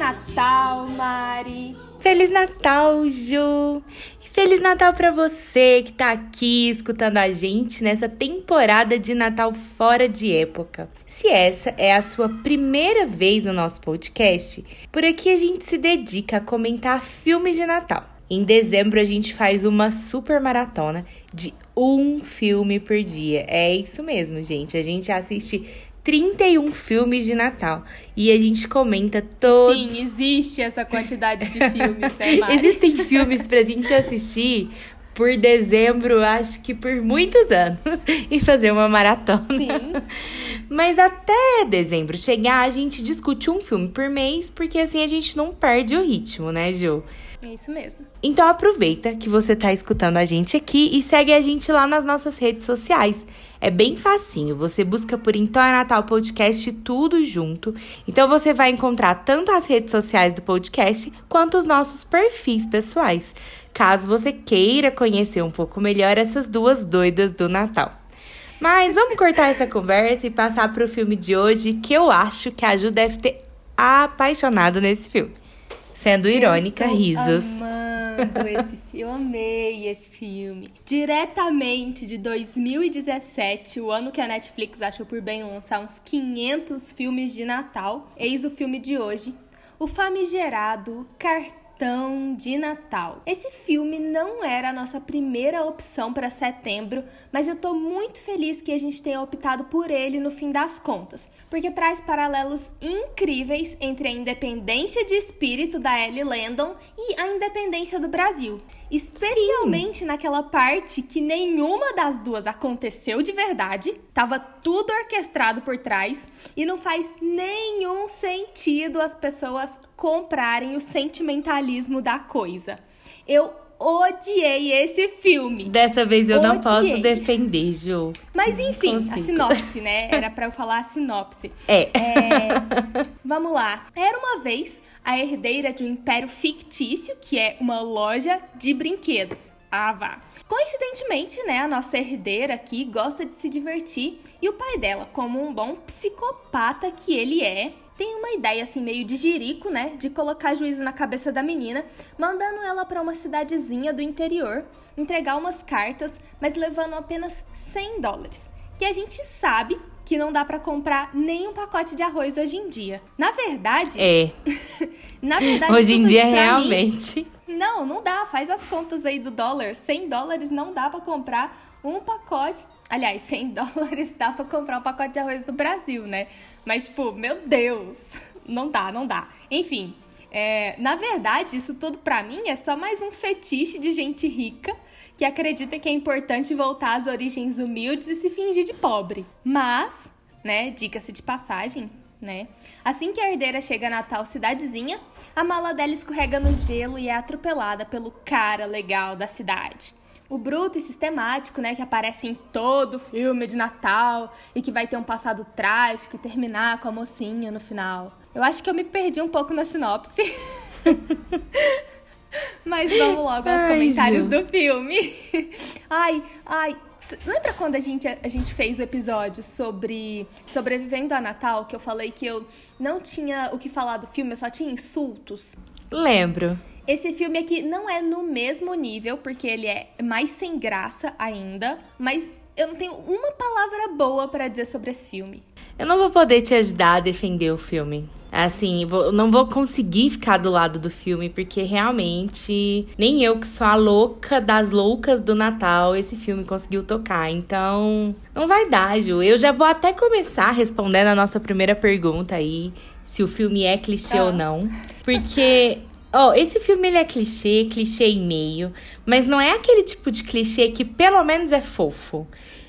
Natal, Mari! Feliz Natal, Ju! Feliz Natal para você que tá aqui escutando a gente nessa temporada de Natal fora de época. Se essa é a sua primeira vez no nosso podcast, por aqui a gente se dedica a comentar filmes de Natal. Em dezembro a gente faz uma super maratona de um filme por dia. É isso mesmo, gente. A gente assiste 31 filmes de Natal. E a gente comenta todo. Sim, existe essa quantidade de filmes, né, Mari? Existem filmes pra gente assistir por dezembro, acho que por muitos anos, e fazer uma maratona. Sim. Mas até dezembro chegar, a gente discute um filme por mês, porque assim a gente não perde o ritmo, né, Ju? É isso mesmo. Então aproveita que você está escutando a gente aqui e segue a gente lá nas nossas redes sociais. É bem facinho, você busca por Então é Natal Podcast tudo junto. Então você vai encontrar tanto as redes sociais do podcast quanto os nossos perfis pessoais, caso você queira conhecer um pouco melhor essas duas doidas do Natal. Mas vamos cortar essa conversa e passar para o filme de hoje, que eu acho que a Ju deve ter apaixonado nesse filme. Sendo irônica, eu risos. Amando esse filme. Eu amei esse filme. Diretamente de 2017, o ano que a Netflix achou por bem lançar uns 500 filmes de Natal. Eis o filme de hoje. O famigerado Cartão Cartão de Natal. Esse filme não era a nossa primeira opção para setembro, mas eu tô muito feliz que a gente tenha optado por ele no fim das contas, porque traz paralelos incríveis entre a independência de espírito da Ellie Landon e a independência do Brasil. Especialmente Sim. naquela parte que nenhuma das duas aconteceu de verdade, tava tudo orquestrado por trás e não faz nenhum sentido as pessoas comprarem o sentimentalismo da coisa. Eu odiei esse filme. Dessa vez eu odiei. não posso defender, Ju. Mas enfim, a sinopse, né? Era para eu falar a sinopse. É. é. Vamos lá. Era uma vez a herdeira de um império fictício, que é uma loja de brinquedos. Ah, vá. Coincidentemente, né, a nossa herdeira aqui gosta de se divertir e o pai dela, como um bom psicopata que ele é, tem uma ideia assim meio de jirico, né, de colocar juízo na cabeça da menina, mandando ela para uma cidadezinha do interior entregar umas cartas, mas levando apenas 100 dólares. Que a gente sabe que não dá para comprar nem um pacote de arroz hoje em dia. Na verdade. É. na verdade, hoje em dia realmente. Mim, não, não dá. Faz as contas aí do dólar. 100 dólares não dá para comprar um pacote. Aliás, 100 dólares dá para comprar um pacote de arroz do Brasil, né? Mas, tipo, meu Deus. Não dá, não dá. Enfim. É, na verdade, isso tudo para mim é só mais um fetiche de gente rica que acredita que é importante voltar às origens humildes e se fingir de pobre. Mas, né, diga-se de passagem, né? Assim que a herdeira chega na tal cidadezinha, a mala dela escorrega no gelo e é atropelada pelo cara legal da cidade. O bruto e sistemático, né, que aparece em todo filme de Natal e que vai ter um passado trágico e terminar com a mocinha no final. Eu acho que eu me perdi um pouco na sinopse. Mas vamos logo aos ai, comentários Ju. do filme. Ai, ai. Lembra quando a gente, a gente fez o episódio sobre sobrevivendo a Natal, que eu falei que eu não tinha o que falar do filme, eu só tinha insultos? Lembro. Esse filme aqui não é no mesmo nível, porque ele é mais sem graça ainda, mas eu não tenho uma palavra boa para dizer sobre esse filme. Eu não vou poder te ajudar a defender o filme. Assim, vou, não vou conseguir ficar do lado do filme, porque realmente nem eu, que sou a louca das loucas do Natal, esse filme conseguiu tocar. Então, não vai dar, Ju. Eu já vou até começar respondendo a nossa primeira pergunta aí, se o filme é clichê ah. ou não. Porque Ó, oh, esse filme ele é clichê, clichê e meio, mas não é aquele tipo de clichê que pelo menos é fofo.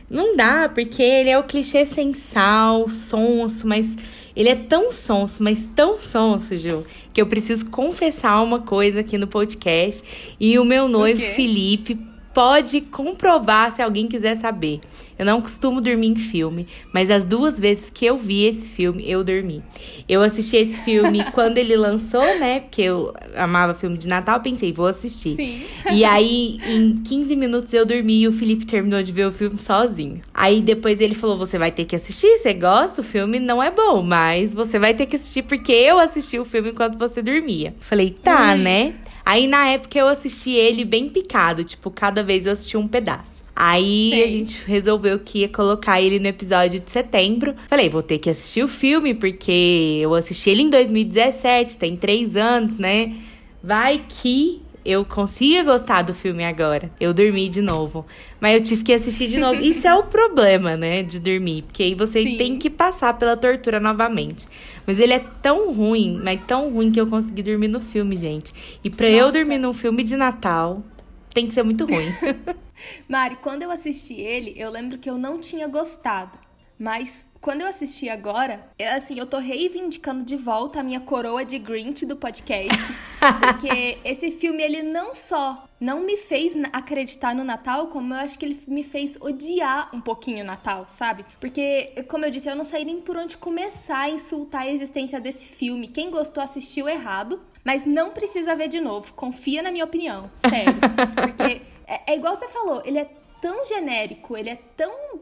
Não dá, porque ele é o clichê sem sal, sonso, mas ele é tão sonso, mas tão sonso, Ju, que eu preciso confessar uma coisa aqui no podcast. E o meu noivo, Felipe, pode comprovar se alguém quiser saber. Eu não costumo dormir em filme, mas as duas vezes que eu vi esse filme, eu dormi. Eu assisti esse filme quando ele lançou, né? Porque eu amava filme de Natal, pensei, vou assistir. Sim. E aí, em 15 minutos eu dormi e o Felipe terminou de ver o filme sozinho. Aí depois ele falou: Você vai ter que assistir, você gosta? O filme não é bom, mas você vai ter que assistir porque eu assisti o filme enquanto você dormia. Falei, tá, né? Aí na época eu assisti ele bem picado, tipo, cada vez eu assisti um pedaço. Aí Sei. a gente resolveu que ia colocar ele no episódio de setembro. Falei, vou ter que assistir o filme, porque eu assisti ele em 2017, tem três anos, né? Vai que eu consiga gostar do filme agora. Eu dormi de novo. Mas eu tive que assistir de novo. Isso é o problema, né? De dormir. Porque aí você Sim. tem que passar pela tortura novamente. Mas ele é tão ruim, mas tão ruim que eu consegui dormir no filme, gente. E pra eu Nossa. dormir num filme de Natal, tem que ser muito ruim. Mari, quando eu assisti ele, eu lembro que eu não tinha gostado. Mas quando eu assisti agora, é assim, eu tô reivindicando de volta a minha coroa de Grinch do podcast. porque esse filme, ele não só não me fez acreditar no Natal, como eu acho que ele me fez odiar um pouquinho o Natal, sabe? Porque, como eu disse, eu não sei nem por onde começar a insultar a existência desse filme. Quem gostou assistiu errado, mas não precisa ver de novo. Confia na minha opinião, sério. Porque é, é igual você falou, ele é tão genérico, ele é tão.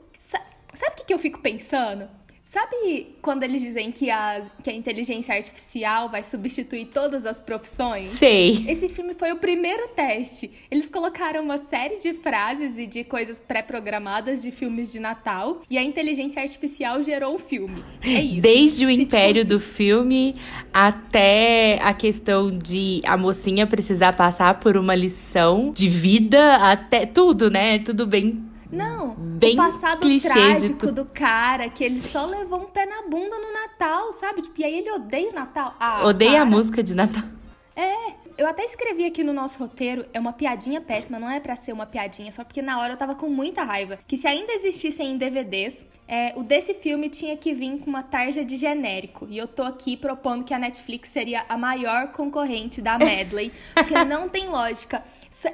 Sa- Sabe o que, que eu fico pensando? Sabe quando eles dizem que a, que a inteligência artificial vai substituir todas as profissões? Sei. Esse filme foi o primeiro teste. Eles colocaram uma série de frases e de coisas pré-programadas de filmes de Natal e a inteligência artificial gerou o filme. É isso. Desde o Se, tipo, império se- do filme até a questão de a mocinha precisar passar por uma lição de vida, até tudo, né? Tudo bem Não, Bem o passado clichês trágico do cara, que ele só levou um pé na bunda no Natal, sabe? Tipo, e aí ele odeia o Natal. Ah, Odeia a para. música de Natal. É, eu até escrevi aqui no nosso roteiro, é uma piadinha péssima, não é pra ser uma piadinha, só porque na hora eu tava com muita raiva. Que se ainda existissem em DVDs, é, o desse filme tinha que vir com uma tarja de genérico. E eu tô aqui propondo que a Netflix seria a maior concorrente da Medley, porque não tem lógica.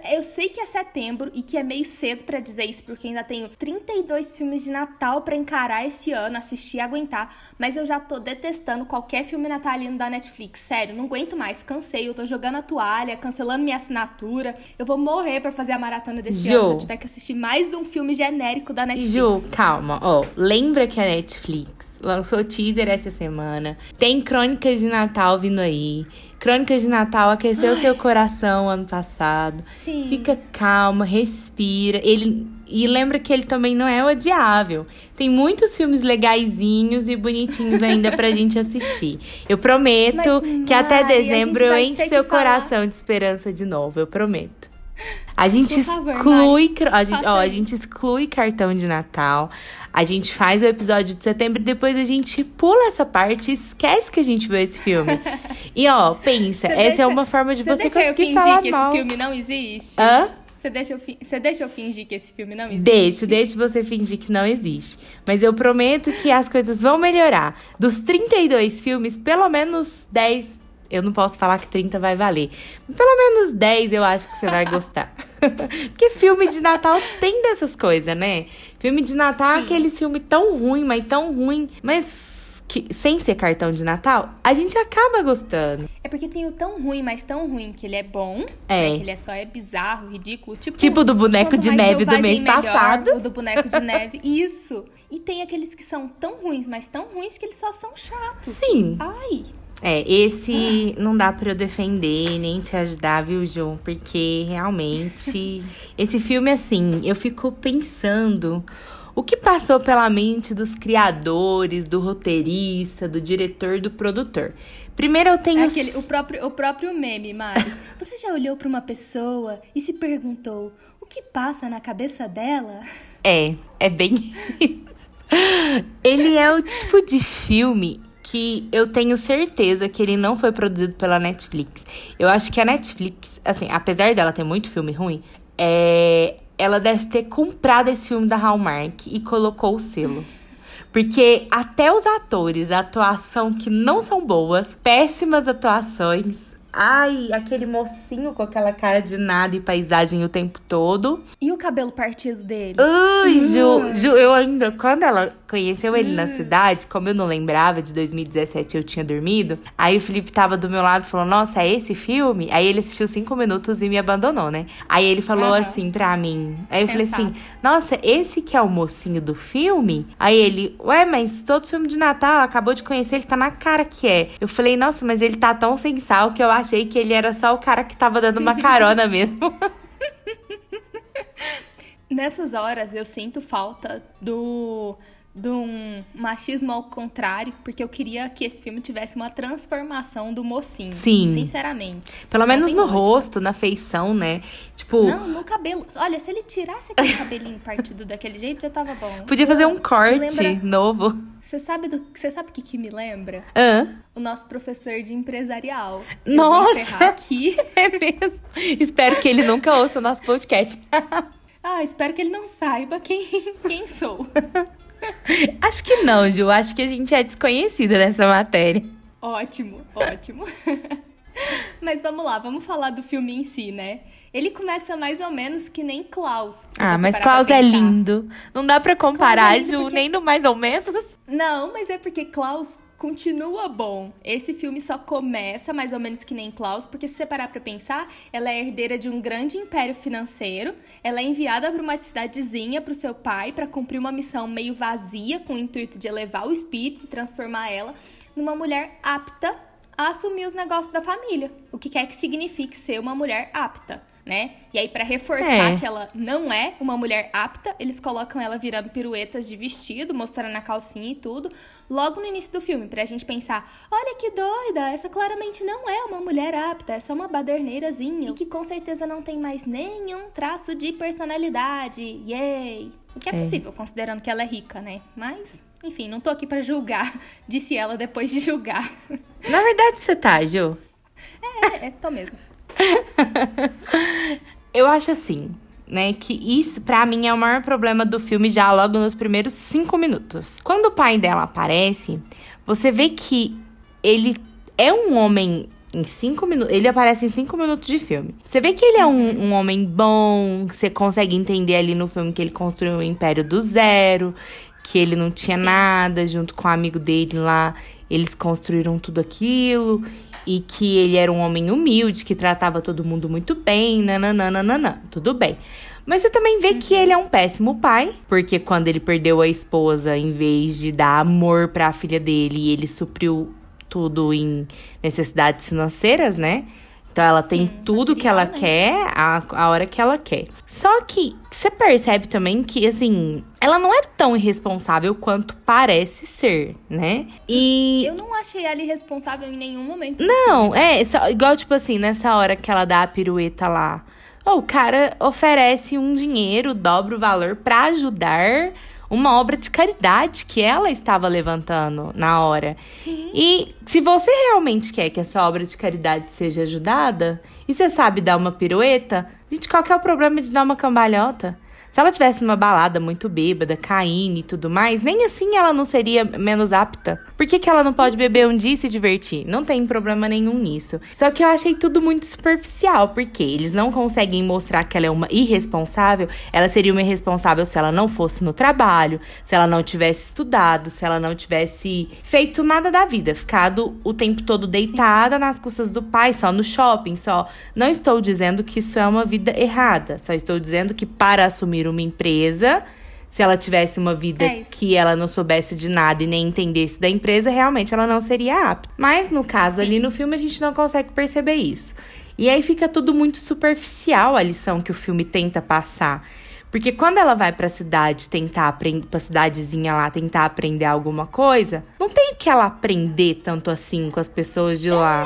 Eu sei que é setembro e que é meio cedo pra dizer isso, porque ainda tenho 32 filmes de Natal pra encarar esse ano, assistir e aguentar, mas eu já tô detestando qualquer filme natalino da Netflix. Sério, não aguento mais, cansei, eu tô jogando a toalha, cancelando minha assinatura. Eu vou morrer pra fazer a maratona desse Ju. ano se eu tiver que assistir mais um filme genérico da Netflix. Ju, calma. Ó, lembra que a Netflix lançou teaser essa semana. Tem Crônicas de Natal vindo aí. Crônicas de Natal aqueceu seu coração ano passado. Sim. Fica calma, respira. Ele e lembra que ele também não é odiável. Tem muitos filmes legaisinhos e bonitinhos ainda pra gente assistir. Eu prometo Mas, que até Mari, dezembro eu ter seu falar- coração de esperança de novo, eu prometo. A gente favor, exclui, a gente, ó, a gente exclui cartão de Natal. A gente faz o episódio de setembro e depois a gente pula essa parte e esquece que a gente viu esse filme. e ó, pensa, Você essa é deixa- uma forma de você, deixa eu conseguir fingir falar que mal. esse filme não existe? Hã? Você deixa, eu você deixa eu fingir que esse filme não existe? Deixo, deixo você fingir que não existe. Mas eu prometo que as coisas vão melhorar. Dos 32 filmes, pelo menos 10. Eu não posso falar que 30 vai valer. Pelo menos 10 eu acho que você vai gostar. Porque filme de Natal tem dessas coisas, né? Filme de Natal é Sim. aquele filme tão ruim, mas tão ruim. Mas que, sem ser cartão de Natal, a gente acaba gostando. É porque tem o tão ruim, mas tão ruim que ele é bom. É. né, que ele é só é bizarro, ridículo. Tipo, Tipo do boneco de neve do mês melhor, passado. O do boneco de neve. Isso. E tem aqueles que são tão ruins, mas tão ruins que eles só são chatos. Sim. Ai. É, esse não dá pra eu defender nem te ajudar, viu, Ju? Porque realmente esse filme assim, eu fico pensando o que passou pela mente dos criadores, do roteirista, do diretor, do produtor. Primeiro eu tenho É aquele, o, próprio, o próprio meme, Mari. Você já olhou pra uma pessoa e se perguntou o que passa na cabeça dela? É, é bem. Ele é o tipo de filme que eu tenho certeza que ele não foi produzido pela Netflix. Eu acho que a Netflix, assim, apesar dela ter muito filme ruim, é, ela deve ter comprado esse filme da Hallmark e colocou o selo. Porque até os atores, a atuação que não são boas, péssimas atuações. Ai, aquele mocinho com aquela cara de nada e paisagem o tempo todo. E cabelo partido dele. Ai, Ju, Ju, eu ainda, quando ela conheceu ele na cidade, como eu não lembrava, de 2017 eu tinha dormido, aí o Felipe tava do meu lado e falou, nossa, é esse filme? Aí ele assistiu cinco minutos e me abandonou, né? Aí ele falou Aham. assim pra mim, aí eu falei assim, nossa, esse que é o mocinho do filme? Aí ele, ué, mas todo filme de Natal, acabou de conhecer, ele tá na cara que é. Eu falei, nossa, mas ele tá tão sem sal que eu achei que ele era só o cara que tava dando uma carona mesmo. Nessas horas eu sinto falta do de um machismo ao contrário, porque eu queria que esse filme tivesse uma transformação do mocinho. Sim. Sinceramente. Pelo menos no lógica. rosto, na feição, né? Tipo, Não, no cabelo. Olha, se ele tirasse aquele cabelinho partido daquele jeito, já tava bom. podia fazer um Te corte lembra- novo. Você sabe do, você sabe o que, que me lembra? Hã? O nosso professor de empresarial. Nossa! aqui. É mesmo. Espero que ele nunca ouça o nosso podcast. Ah, espero que ele não saiba quem, quem sou. Acho que não, Ju. Acho que a gente é desconhecida nessa matéria. Ótimo, ótimo. Mas vamos lá, vamos falar do filme em si, né? Ele começa mais ou menos que nem Klaus. Ah, mas Klaus é lindo. Não dá pra comparar, Klaus é Ju, porque- nem no mais ou menos. Não, mas é porque Klaus continua bom. Esse filme só começa mais ou menos que nem Klaus, porque se você parar pra pensar, ela é herdeira de um grande império financeiro, ela é enviada pra uma cidadezinha pro seu pai pra cumprir uma missão meio vazia com o intuito de elevar o espírito e transformar ela numa mulher apta a assumir os negócios da família. O que quer que signifique ser uma mulher apta, né? E aí, pra reforçar É. que ela não é uma mulher apta, eles colocam ela virando piruetas de vestido, mostrando a calcinha e tudo, logo no início do filme, pra gente pensar: olha que doida, essa claramente não é uma mulher apta, é só uma baderneirazinha. E que com certeza não tem mais nenhum traço de personalidade. Yay! O que é, É. possível, considerando que ela é rica, né? Mas, enfim, não tô aqui pra julgar, disse ela depois de julgar. Na verdade, você tá, Ju. é, é, tô mesmo. Eu acho assim, né, que isso pra mim é o maior problema do filme já logo nos primeiros cinco minutos. Quando o pai dela aparece, você vê que ele é um homem em cinco minutos. Ele aparece em cinco minutos de filme. Você vê que ele é um, um homem bom, você consegue entender ali no filme que ele construiu o império do zero, que ele não tinha Sim. nada junto com o amigo dele lá. Eles construíram tudo aquilo e que ele era um homem humilde, que tratava todo mundo muito bem, nananana, tudo bem. Mas você também vê que ele é um péssimo pai, porque quando ele perdeu a esposa, em vez de dar amor pra filha dele, ele supriu tudo em necessidades financeiras, né? Então ela tem Sim, tudo que ela quer a, a hora que ela quer. Só que você percebe também que, assim, ela não é tão irresponsável quanto parece ser, né? E. Eu não achei ela irresponsável em nenhum momento. Não, é, só- igual, tipo assim, nessa hora que ela dá a pirueta lá. ó, o cara oferece um dinheiro, dobra o valor pra ajudar uma obra de caridade que ela estava levantando na hora. Sim. E se você realmente quer que essa obra de caridade seja ajudada, e você sabe dar uma pirueta, gente, qual que é o problema de dar uma cambalhota? Se ela tivesse uma balada muito bêbada, caindo e tudo mais, nem assim ela não seria menos apta. Por que, que ela não pode beber um dia e se divertir? Não tem problema nenhum nisso. Só que eu achei tudo muito superficial, porque eles não conseguem mostrar que ela é uma irresponsável. Ela seria uma irresponsável se ela não fosse no trabalho, se ela não tivesse estudado, se ela não tivesse feito nada da vida, ficado o tempo todo deitada nas custas do pai, só no shopping, só. Não estou dizendo que isso é uma vida errada, só estou dizendo que para assumir uma empresa, se ela tivesse uma vida É que ela não soubesse de nada e nem entendesse da empresa, realmente ela não seria apta. Mas no caso ali no filme a gente não consegue perceber isso. E aí fica tudo muito superficial a lição que o filme tenta passar. Porque quando ela vai pra cidade tentar aprender, pra cidadezinha lá tentar aprender alguma coisa, não tem o que ela aprender tanto assim com as pessoas de lá.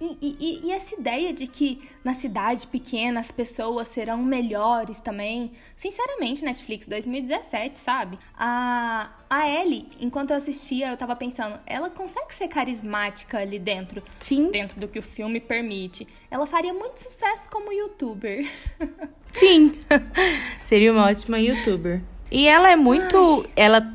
E, e- e essa ideia de que na cidade pequena as pessoas serão melhores também. Sinceramente, Netflix 2017, sabe? A, a Ellie, enquanto eu assistia, eu tava pensando, ela consegue ser carismática ali dentro, Sim, dentro do que o filme permite. Ela faria muito sucesso como youtuber. sim. Seria uma ótima youtuber. E ela é muito. Ela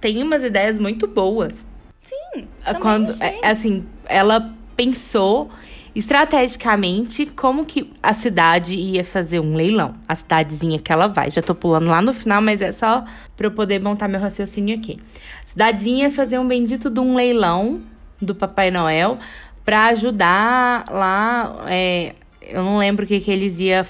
tem umas ideias muito boas. Sim, Ah, quando achei. é, assim ela pensou estrategicamente como que a cidade ia fazer um leilão. A cidadezinha que ela vai. Já tô pulando lá no final, mas é só para eu poder montar meu raciocínio aqui. Cidadezinha ia fazer um bendito de um leilão do Papai Noel para ajudar lá. É, eu não lembro o que, que eles iam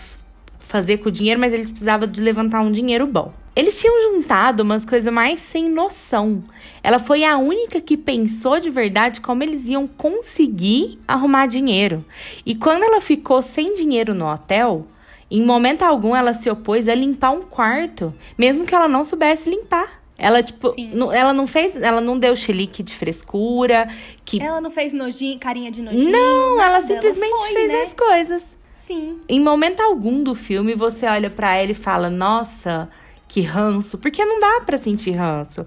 fazer com o dinheiro, mas eles precisavam de levantar um dinheiro bom. Eles tinham juntado umas coisas mais sem noção. Ela foi a única que pensou de verdade como eles iam conseguir arrumar dinheiro. E quando ela ficou sem dinheiro no hotel, em momento algum ela se opôs a limpar um quarto, mesmo que ela não soubesse limpar. Ela, tipo, ela não fez, ela não deu chilique de frescura, que... Ela não fez nojinho, carinha de nojinho. Não, ela simplesmente ela foi, fez né? as coisas. Sim. Em momento algum do filme, você olha para ela e fala, nossa, que ranço. Porque não dá para sentir ranço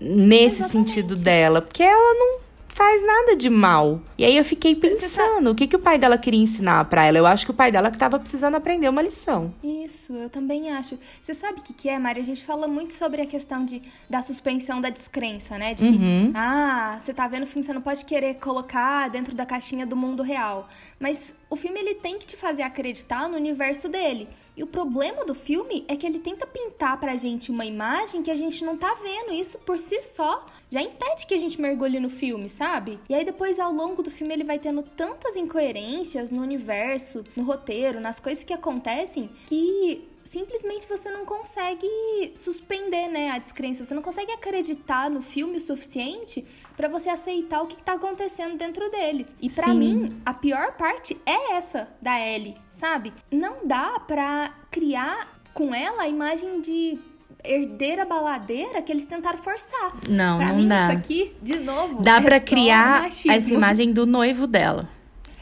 nesse Exatamente. sentido dela. Porque ela não faz nada de mal. E aí eu fiquei pensando, o que, que o pai dela queria ensinar para ela? Eu acho que o pai dela que tava precisando aprender uma lição. Isso, eu também acho. Você sabe o que, que é, Mari? A gente fala muito sobre a questão de, da suspensão da descrença, né? De que, uhum. ah, você tá vendo o filme, você não pode querer colocar dentro da caixinha do mundo real. Mas o filme ele tem que te fazer acreditar no universo dele. E o problema do filme é que ele tenta pintar pra gente uma imagem que a gente não tá vendo. Isso por si só já impede que a gente mergulhe no filme, sabe? E aí depois ao longo do filme ele vai tendo tantas incoerências no universo, no roteiro, nas coisas que acontecem que simplesmente você não consegue suspender, né, a descrença. Você não consegue acreditar no filme o suficiente para você aceitar o que tá acontecendo dentro deles. E para mim, a pior parte é essa da Ellie, sabe? Não dá para criar com ela a imagem de herdeira baladeira que eles tentaram forçar. Não, pra não mim, dá. isso aqui, de novo, dá é para criar essa imagem do noivo dela.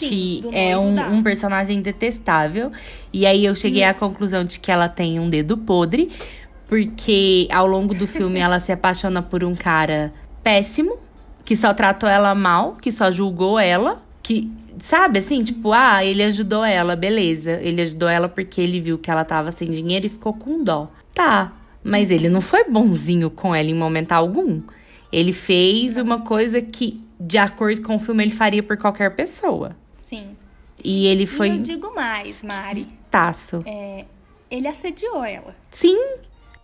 Sim, que é um, um, personagem detestável. E aí eu cheguei hum. à conclusão de que ela tem um dedo podre, porque ao longo do filme ela se apaixona por um cara péssimo, que só tratou ela mal, que só julgou ela, que sabe assim, Sim. tipo, ah, ele ajudou ela, beleza. Ele ajudou ela porque ele viu que ela tava sem dinheiro e ficou com dó. Tá, mas ele não foi bonzinho com ela em momento algum. Ele fez uma coisa que, de acordo com o filme, ele faria por qualquer pessoa. Sim. E ele foi. E eu digo mais, Mari. Taço. É, ele assediou ela. Sim.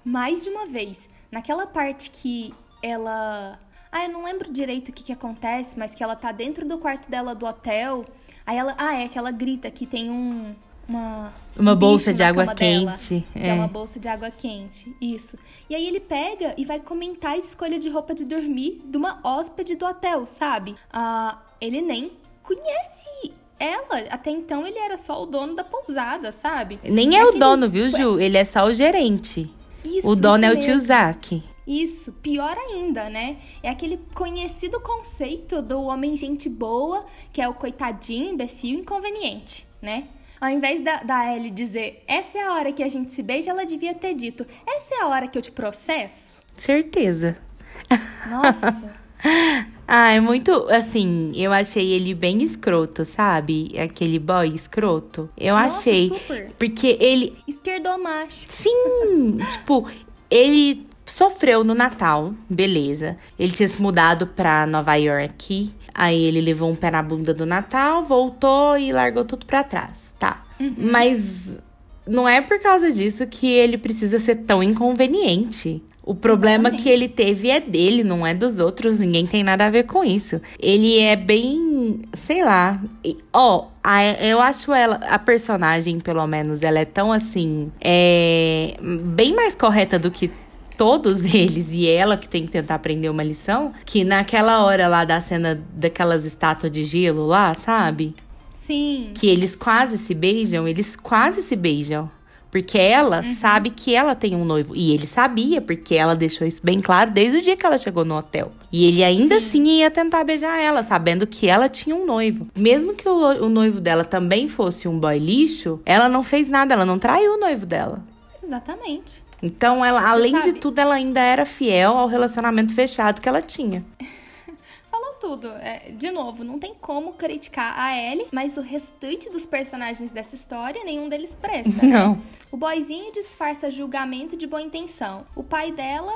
Mais de uma vez. Naquela parte que ela. Ah, eu não lembro direito o que, que acontece, mas que ela tá dentro do quarto dela do hotel. Aí ela. Ah, é que ela grita que tem um. Uma, uma um bolsa de água quente. Dela, é. é uma bolsa de água quente. Isso. E aí ele pega e vai comentar a escolha de roupa de dormir de uma hóspede do hotel, sabe? Ah, ele nem conhece ela. Até então ele era só o dono da pousada, sabe? Nem é, é o dono, viu, Ju? Ele é só o gerente. Isso, o dono é o tio Zack. Isso, pior ainda, né? É aquele conhecido conceito do homem gente boa, que é o coitadinho, imbecil, inconveniente, né? Ao invés da, da Ellie dizer, essa é a hora que a gente se beija, ela devia ter dito, essa é a hora que eu te processo? Certeza. Nossa. Ah, é muito. Assim, eu achei ele bem escroto, sabe? Aquele boy escroto. Eu Nossa, achei. Super. Porque ele. Esquerdomacho. Sim! tipo, ele sofreu no Natal, beleza. Ele tinha se mudado pra Nova York. Aí ele levou um pé na bunda do Natal, voltou e largou tudo pra trás, tá? Uhum. Mas não é por causa disso que ele precisa ser tão inconveniente. O problema Exatamente. que ele teve é dele, não é dos outros. Ninguém tem nada a ver com isso. Ele é bem, sei lá. Ó, oh, eu acho ela, a personagem, pelo menos, ela é tão assim, é bem mais correta do que todos eles e ela que tem que tentar aprender uma lição, que naquela hora lá da cena daquelas estátuas de gelo lá, sabe? Sim. Que eles quase se beijam, eles quase se beijam. Porque ela uhum. sabe que ela tem um noivo. E ele sabia, porque ela deixou isso bem claro desde o dia que ela chegou no hotel. E ele ainda Sim. assim ia tentar beijar ela, sabendo que ela tinha um noivo. Mesmo que o, o noivo dela também fosse um boy lixo, ela não fez nada, ela não traiu o noivo dela. Exatamente. Então, ela, além sabe... de tudo, ela ainda era fiel ao relacionamento fechado que ela tinha tudo. É, de novo, não tem como criticar a Ellie, mas o restante dos personagens dessa história, nenhum deles presta. Né? Não. Né? O boizinho disfarça julgamento de boa intenção. O pai dela.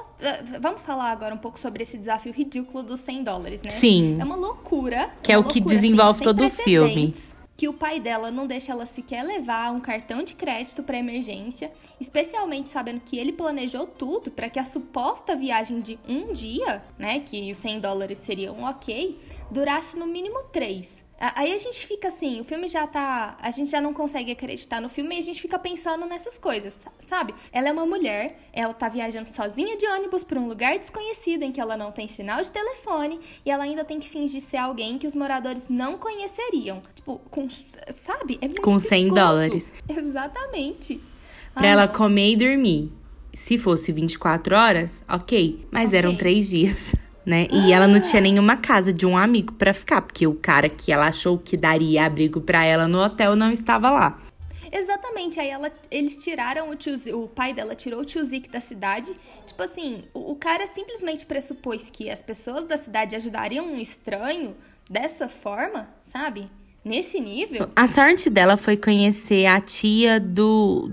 Vamos falar agora um pouco sobre esse desafio ridículo dos 100 dólares, né? Sim. É uma loucura. Que é, o que loucura, desenvolve assim, todo o filme que o pai dela não deixa ela sequer levar um cartão de crédito para emergência, especialmente sabendo que ele planejou tudo para que a suposta viagem de um dia, né, que os 100 dólares seriam ok, durasse no mínimo três. Aí a gente fica assim, o filme já tá. A gente já não consegue acreditar no filme e a gente fica pensando nessas coisas, sabe? Ela é uma mulher, ela tá viajando sozinha de ônibus para um lugar desconhecido em que ela não tem sinal de telefone e ela ainda tem que fingir ser alguém que os moradores não conheceriam. Tipo, com. Sabe? É muito Com 100 perigoso. dólares. Exatamente. Pra Ah, ela comer e dormir. Se fosse 24 horas, ok. Mas Ok. eram três dias, né? E ela não tinha nenhuma casa de um amigo pra ficar, porque o cara que ela achou que daria abrigo pra ela no hotel não estava lá. Exatamente, aí ela, eles tiraram o tio, o pai dela tirou o tio Zic da cidade. Tipo assim, o, o cara simplesmente pressupôs que as pessoas da cidade ajudariam um estranho dessa forma, sabe? Nesse nível. A sorte dela foi conhecer a tia do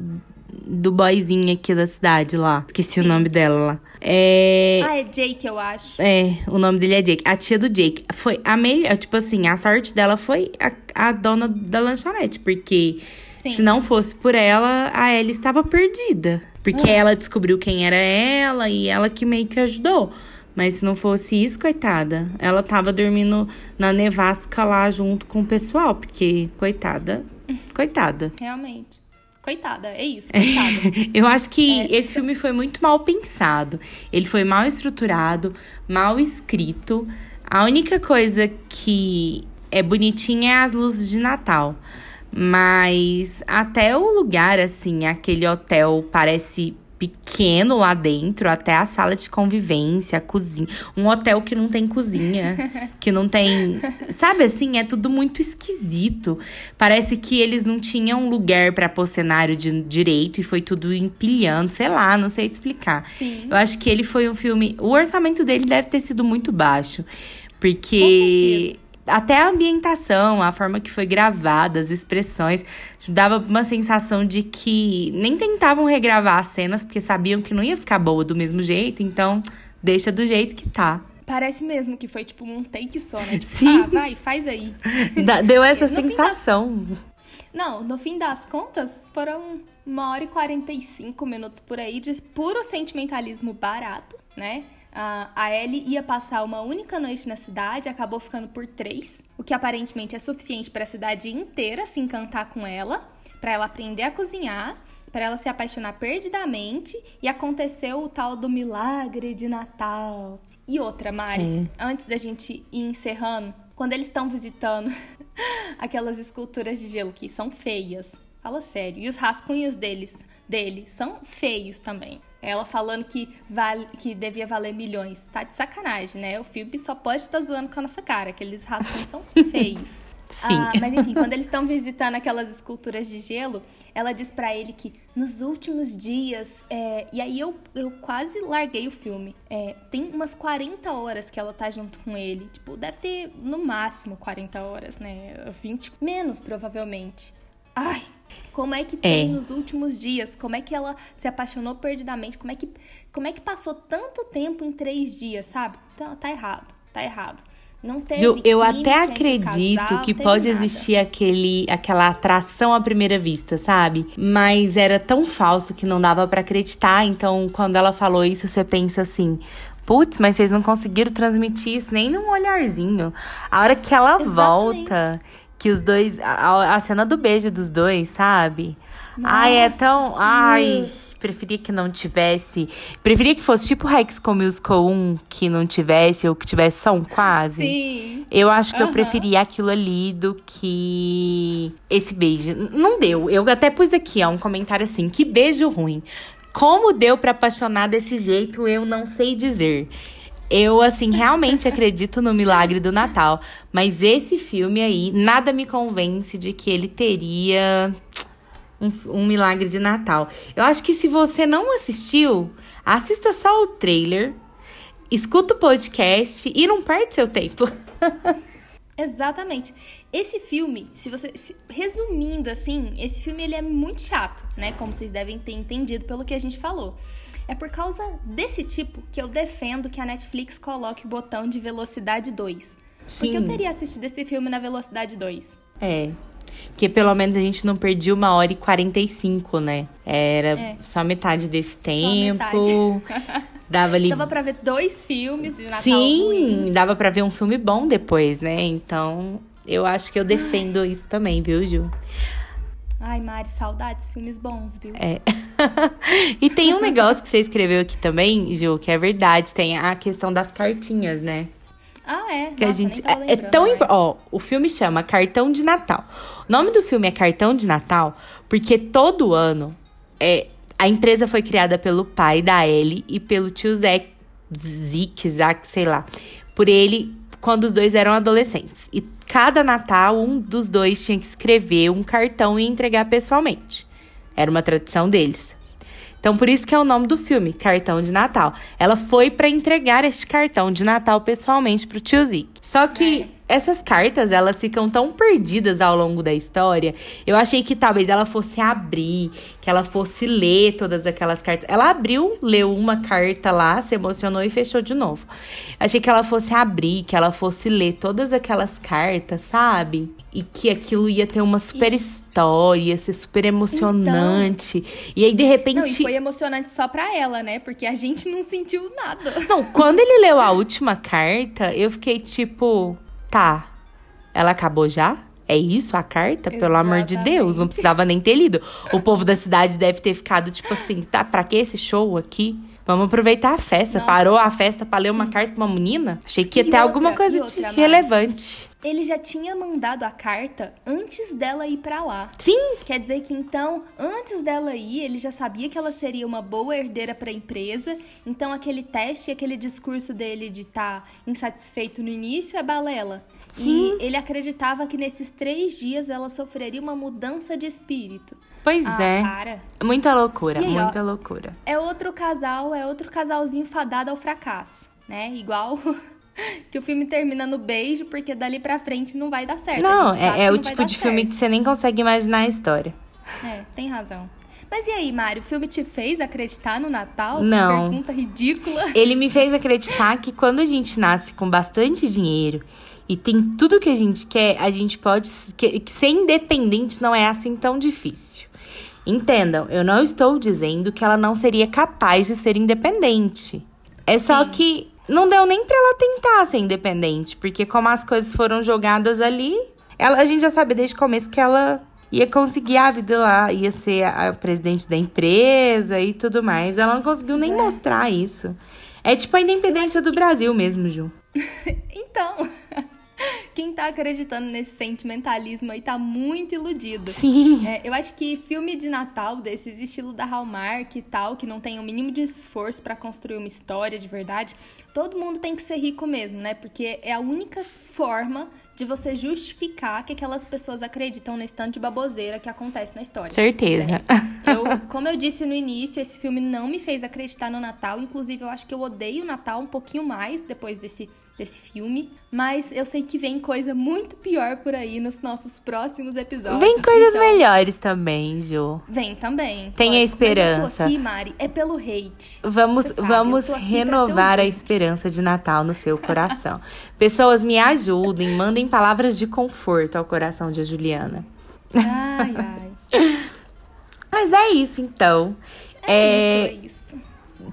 do boyzinho aqui da cidade lá. Esqueci o nome dela lá. É, Ah, é Jake, eu acho. É, o nome dele é Jake. A tia do Jake. Foi a melhor. Tipo assim, a sorte dela foi a, a dona da lanchonete. Porque Sim. se não fosse por ela, a Ellie estava perdida. Porque ela descobriu quem era ela e ela que meio que ajudou. Mas se não fosse isso, coitada, ela tava dormindo na nevasca lá junto com o pessoal. Porque, coitada, coitada. Realmente. Coitada, é isso, coitada. Eu acho que É, esse filme foi muito mal pensado. Ele foi mal estruturado, mal escrito. A única coisa que é bonitinha é as luzes de Natal. Mas até o lugar, assim, aquele hotel parece pequeno lá dentro, até a sala de convivência, a cozinha. Um hotel que não tem cozinha, que não tem. Sabe assim, é tudo muito esquisito. Parece que eles não tinham lugar para pôr cenário de direito e foi tudo empilhando, sei lá, não sei te explicar. Sim. Eu acho que ele foi um filme. O orçamento dele deve ter sido muito baixo. Porque até a ambientação, a forma que foi gravada, as expressões, dava uma sensação de que nem tentavam regravar as cenas, porque sabiam que não ia ficar boa do mesmo jeito, então deixa do jeito que tá. Parece mesmo que foi tipo um take só, né? Tipo, Sim. Ah, vai, faz aí. Deu essa sensação. Não, no fim das contas, foram uma hora e 45 minutos por aí de puro sentimentalismo barato, né? A Ellie ia passar uma única noite na cidade, acabou ficando por três, o que aparentemente é suficiente para a cidade inteira se encantar com ela, para ela aprender a cozinhar, para ela se apaixonar perdidamente e aconteceu o tal do milagre de Natal. E outra, Mari, antes da gente ir encerrando, quando eles estão visitando aquelas esculturas de gelo que são feias. Fala sério. E os rascunhos deles, dele são feios também. Ela falando que, vale, que devia valer milhões. Tá de sacanagem, né? O filme só pode estar zoando com a nossa cara. Aqueles rascunhos são feios. Sim. Ah, mas enfim, quando eles estão visitando aquelas esculturas de gelo, ela diz pra ele que nos últimos dias. é, e aí eu, eu quase larguei o filme. É, tem umas 40 horas que ela tá junto com ele. Tipo, deve ter no máximo 40 horas, né? 20. Menos, provavelmente. Ai, como é que tem É. nos últimos dias? Como é que ela se apaixonou perdidamente? Como é que, como é que passou tanto tempo em três dias, sabe? Tá, tá errado, tá errado. Não teve Ju, eu até acredito casal, que pode nada. existir aquele, aquela atração à primeira vista, sabe? Mas era tão falso que não dava pra acreditar. Então, quando ela falou isso, você pensa assim: putz, mas vocês não conseguiram transmitir isso nem num olharzinho. A hora que ela Exatamente. volta, que os dois. A, a cena do beijo dos dois, sabe? Ai, é Nossa. tão. Ai. Preferia que não tivesse. Preferia que fosse tipo High School Musical 1, que não tivesse, ou que tivesse só um quase. Sim. Eu acho que eu Aham. preferia aquilo ali do que esse beijo. Não deu. Eu até pus aqui, ó, um comentário assim: que beijo ruim. Como deu pra apaixonar desse jeito, eu não sei dizer. Eu, assim, realmente acredito no milagre do Natal. Mas esse filme aí, nada me convence de que ele teria um, um milagre de Natal. Eu acho que se você não assistiu, assista só o trailer, escuta o podcast e não perde seu tempo. Exatamente. Esse filme, se você se- resumindo assim, esse filme ele é muito chato, né? Como vocês devem ter entendido pelo que a gente falou. É por causa desse tipo que eu defendo que a Netflix coloque o botão de velocidade 2. Porque eu Sim. teria assistido esse filme na velocidade 2. É. Porque pelo menos a gente não perdia uma hora e 45, né? Era é. só metade desse tempo. Metade. Dava ali. Dava pra ver dois filmes de Natal. Sim, ruins. dava pra ver um filme bom depois, né? Então, eu acho que eu defendo Ai. isso também, viu, Ju? Ai, Mari, saudades, filmes bons, viu? É. e tem um negócio que você escreveu aqui também, Ju, que é verdade. Tem a questão das cartinhas, né? Ah, é? Que Nossa, a gente é, é tão ó, o filme chama Cartão de Natal. O nome do filme é Cartão de Natal porque todo ano é a empresa foi criada pelo pai da Ellie e pelo tio Zé Zick, Zack, sei lá. Por ele quando os dois eram adolescentes. E cada Natal, um dos dois tinha que escrever um cartão e entregar pessoalmente. Era uma tradição deles. Então, por isso que é o nome do filme, Cartão de Natal. Ela foi para entregar este cartão de Natal pessoalmente pro tio Zick. Só que é essas cartas, elas ficam tão perdidas ao longo da história. Eu achei que talvez ela fosse abrir, que ela fosse ler todas aquelas cartas. Ela abriu, leu uma carta lá, se emocionou e fechou de novo. Achei que ela fosse abrir, que ela fosse ler todas aquelas cartas, sabe? E que aquilo ia ter uma super história, ia ser super emocionante. Então... E aí, de repente. Não, e foi emocionante só pra ela, né? Porque a gente não sentiu nada. Não, quando ele leu a última carta, eu fiquei tipo. Tá. Ela acabou já? É isso a carta? Exatamente. Pelo amor de Deus, não precisava nem ter lido. O povo da cidade deve ter ficado tipo assim, tá, pra que esse show aqui? Vamos aproveitar a festa. Nossa. Parou a festa pra ler Sim. uma carta pra uma menina? Achei que ia ter outra, alguma coisa outra, de relevante. Ele já tinha mandado a carta antes dela ir para lá. Sim. Quer dizer que então, antes dela ir, ele já sabia que ela seria uma boa herdeira para a empresa. Então aquele teste, aquele discurso dele de estar tá insatisfeito no início é balela. Sim. E ele acreditava que nesses três dias ela sofreria uma mudança de espírito. Pois ah, é. Para. Muita loucura, aí, muita ó, loucura. É outro casal, é outro casalzinho fadado ao fracasso, né? Igual que o filme termina no beijo, porque dali pra frente não vai dar certo. Não, é, é o tipo de certo. filme que você nem consegue imaginar a história. É, tem razão. Mas e aí, Mário, o filme te fez acreditar no Natal? Não. Que pergunta ridícula. Ele me fez acreditar que quando a gente nasce com bastante dinheiro e tem tudo que a gente quer, a gente pode. Que, que ser independente não é assim tão difícil. Entendam, eu não estou dizendo que ela não seria capaz de ser independente. É só Sim. que não deu nem para ela tentar ser independente, porque como as coisas foram jogadas ali, ela, a gente já sabe desde o começo que ela ia conseguir a vida lá, ia ser a, presidente da empresa e tudo mais. Ela não conseguiu nem é. mostrar isso. É tipo a independência do. Brasil mesmo, Ju. então, quem tá acreditando nesse sentimentalismo aí tá muito iludido. Sim. É, eu acho que filme de Natal desses estilo da Hallmark e tal, que não tem o mínimo de esforço para construir uma história de verdade, todo mundo tem que ser rico mesmo, né? Porque é a única forma de você justificar que aquelas pessoas acreditam nesse tanto de baboseira que acontece na história. Certeza. Eu, como eu disse no início, esse filme não me fez acreditar no Natal. Inclusive, eu acho que eu odeio o Natal um pouquinho mais depois desse desse filme, mas eu sei que vem coisa muito pior por aí nos nossos próximos episódios. Vem coisas então... melhores também, Ju. Vem também. Tenha esperança. Mas eu tô aqui, Mari, é pelo hate. Vamos, vamos renovar a esperança de Natal no seu coração. Pessoas, me ajudem, mandem palavras de conforto ao coração de Juliana. Ai, ai. Mas é isso, então. É, é... isso, é isso.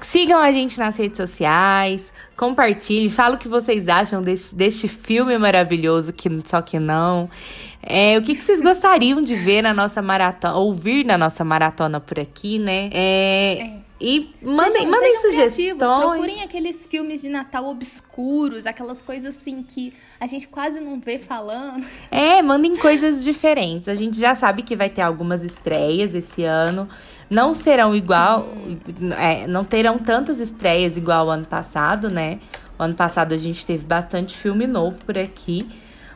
Sigam a gente nas redes sociais, compartilhe, fala o que vocês acham deste, deste filme maravilhoso, que só que não. É, o que, que vocês gostariam de ver na nossa maratona, ouvir na nossa maratona por aqui, né? É, é. E mandem, sejam, mandem sejam sugestões. Procurem aqueles filmes de Natal obscuros, aquelas coisas assim que a gente quase não vê falando. É, mandem coisas diferentes. A gente já sabe que vai ter algumas estreias esse ano. Não serão igual, é, não terão tantas estreias igual o ano passado, né? O ano passado a gente teve bastante filme novo por aqui.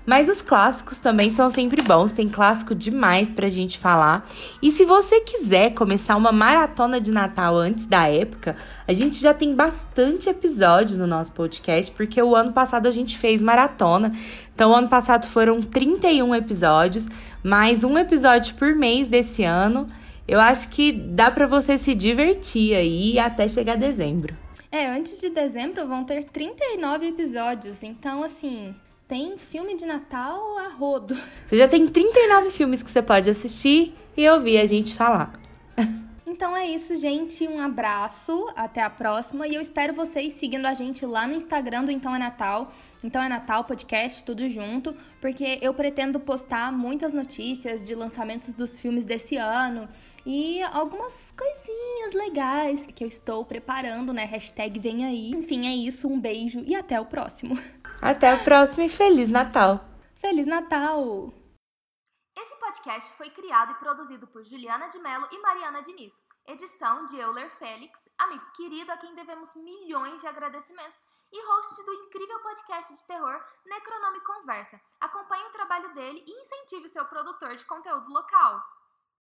Mas os clássicos também são sempre bons, tem clássico demais pra gente falar. E se você quiser começar uma maratona de Natal antes da época, a gente já tem bastante episódio no nosso podcast, porque o ano passado a gente fez maratona. Então, o ano passado foram 31 episódios, mais um episódio por mês desse ano. Eu acho que dá para você se divertir aí até chegar dezembro. É, antes de dezembro vão ter 39 episódios, então assim, tem filme de Natal a rodo. Você já tem 39 filmes que você pode assistir e ouvir a gente falar. Então é isso, gente. Um abraço, até a próxima. E eu espero vocês seguindo a gente lá no Instagram do Então é Natal. Então é Natal Podcast, tudo junto, porque eu pretendo postar muitas notícias de lançamentos dos filmes desse ano e algumas coisinhas legais que eu estou preparando, né? Hashtag vem aí. Enfim, é isso. Um beijo e até o próximo. Até o próximo e Feliz Natal! Feliz Natal! Esse podcast foi criado e produzido por Juliana de Mello e Mariana Diniz. Edição de Euler Félix, amigo querido a quem devemos milhões de agradecimentos, e host do incrível podcast de terror Necronome Conversa. Acompanhe o trabalho dele e incentive seu produtor de conteúdo local.